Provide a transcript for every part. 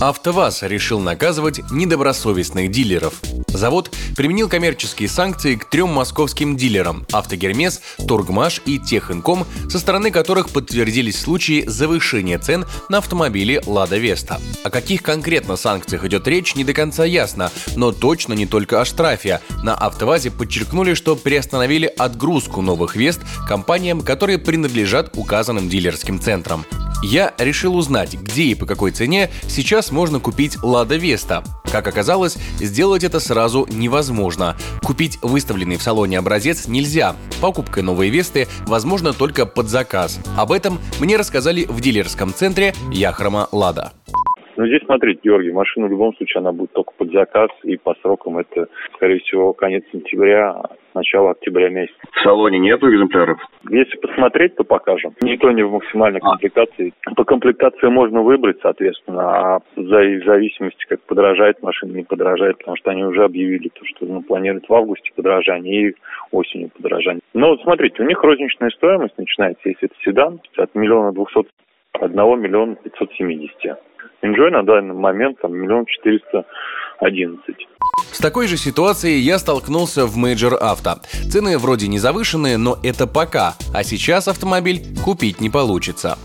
АвтоВАЗ решил наказывать недобросовестных дилеров. Завод применил коммерческие санкции к трем московским дилерам – «Автогермес», «Торгмаш» и «Техинком», со стороны которых подтвердились случаи завышения цен на автомобили «Лада Веста». О каких конкретно санкциях идет речь, не до конца ясно, но точно не только о штрафе. На «АвтоВАЗе» подчеркнули, что приостановили отгрузку новых «Вест» компаниям, которые принадлежат указанным дилерским центрам. Я решил узнать, где и по какой цене сейчас можно купить «Лада Веста». Как оказалось, сделать это сразу невозможно. Купить выставленный в салоне образец нельзя. Покупка новой Весты возможно только под заказ. Об этом мне рассказали в дилерском центре Яхрома «Лада». Ну, здесь, смотрите, Георгий, машина в любом случае, она будет только под заказ, и по срокам это, скорее всего, конец сентября, начало октября месяца. В салоне нету экземпляров? Если посмотреть, то покажем. Никто не в максимальной а. комплектации. По комплектации можно выбрать, соответственно, а за, в зависимости, как подорожает машина, не подорожает, потому что они уже объявили то, что ну, планируют в августе подорожание и осенью подорожание. Но вот смотрите, у них розничная стоимость начинается, если это седан, от миллиона двухсот одного миллиона пятьсот семидесяти. Enjoy на данный момент там миллион четыреста одиннадцать. С такой же ситуацией я столкнулся в Major Auto. Цены вроде не завышенные, но это пока, а сейчас автомобиль купить не получится.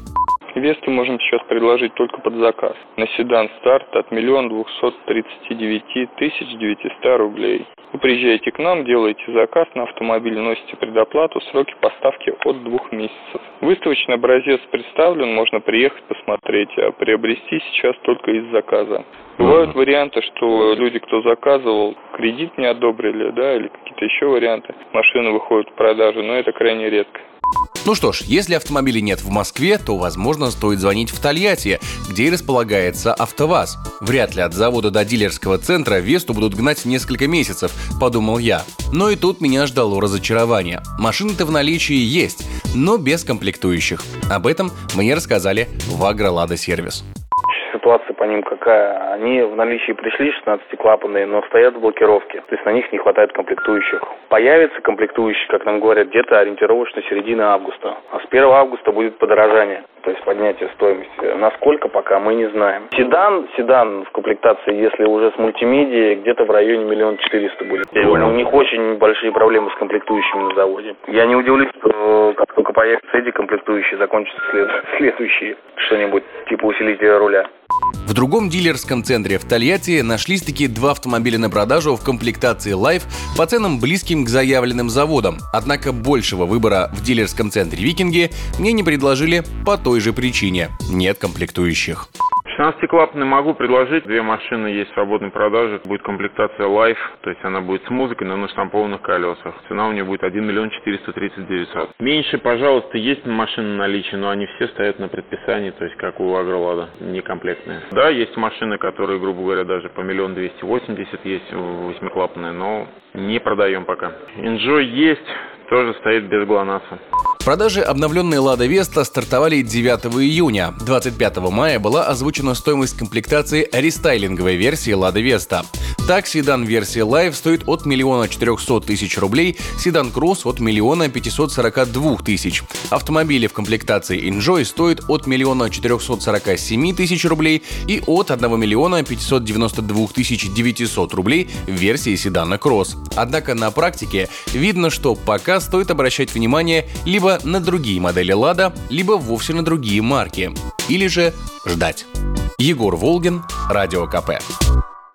Весту можем сейчас предложить только под заказ. На седан старт от миллиона двухсот тридцати девяти тысяч девятиста рублей. Вы приезжаете к нам, делаете заказ на автомобиль, носите предоплату, сроки поставки от двух месяцев. Выставочный образец представлен, можно приехать посмотреть, а приобрести сейчас только из заказа. Бывают варианты, что люди, кто заказывал, кредит не одобрили, да, или какие-то еще варианты. Машины выходят в продажу, но это крайне редко. Ну что ж, если автомобилей нет в Москве, то, возможно, стоит звонить в Тольятти, где и располагается АвтоВАЗ. Вряд ли от завода до дилерского центра Весту будут гнать несколько месяцев, подумал я. Но и тут меня ждало разочарование. Машины-то в наличии есть, но без комплектующих. Об этом мне рассказали в Агролада Сервис ситуация по ним какая? Они в наличии пришли 16-клапанные, но стоят в блокировке. То есть на них не хватает комплектующих. Появится комплектующий, как нам говорят, где-то ориентировочно середина августа. А с 1 августа будет подорожание то есть поднятие стоимости. Насколько пока мы не знаем. Седан, седан в комплектации, если уже с мультимедией, где-то в районе миллион четыреста будет. У них очень большие проблемы с комплектующими на заводе. Я не удивлюсь, что как только появятся эти комплектующие, закончатся след... следующие что-нибудь типа усилителя руля. В другом дилерском центре в Тольятти нашлись такие два автомобиля на продажу в комплектации Life по ценам близким к заявленным заводам. Однако большего выбора в дилерском центре Викинги мне не предложили по той же причине – нет комплектующих. 16-клапанный могу предложить. Две машины есть в свободной продаже. Будет комплектация Life, то есть она будет с музыкой, но на штампованных колесах. Цена у нее будет 1 миллион 430 900. Меньше, пожалуйста, есть машины наличие, но они все стоят на предписании, то есть как у Агролада, некомплектные. Да, есть машины, которые, грубо говоря, даже по миллион двести восемьдесят есть восьмиклапанные, но не продаем пока. Enjoy есть, тоже стоит без ГЛОНАССа. Продажи обновленной «Лада Веста» стартовали 9 июня. 25 мая была озвучена стоимость комплектации рестайлинговой версии «Лада Веста». Так, седан версии Live стоит от миллиона четырехсот тысяч рублей, седан Кросс от миллиона пятисот сорока двух тысяч. Автомобили в комплектации Enjoy стоят от миллиона четырехсот сорока семи тысяч рублей и от одного миллиона пятисот девяносто двух тысяч девятисот рублей в версии седана Кросс. Однако на практике видно, что пока стоит обращать внимание либо на другие модели Лада, либо вовсе на другие марки. Или же ждать. Егор Волгин, Радио КП.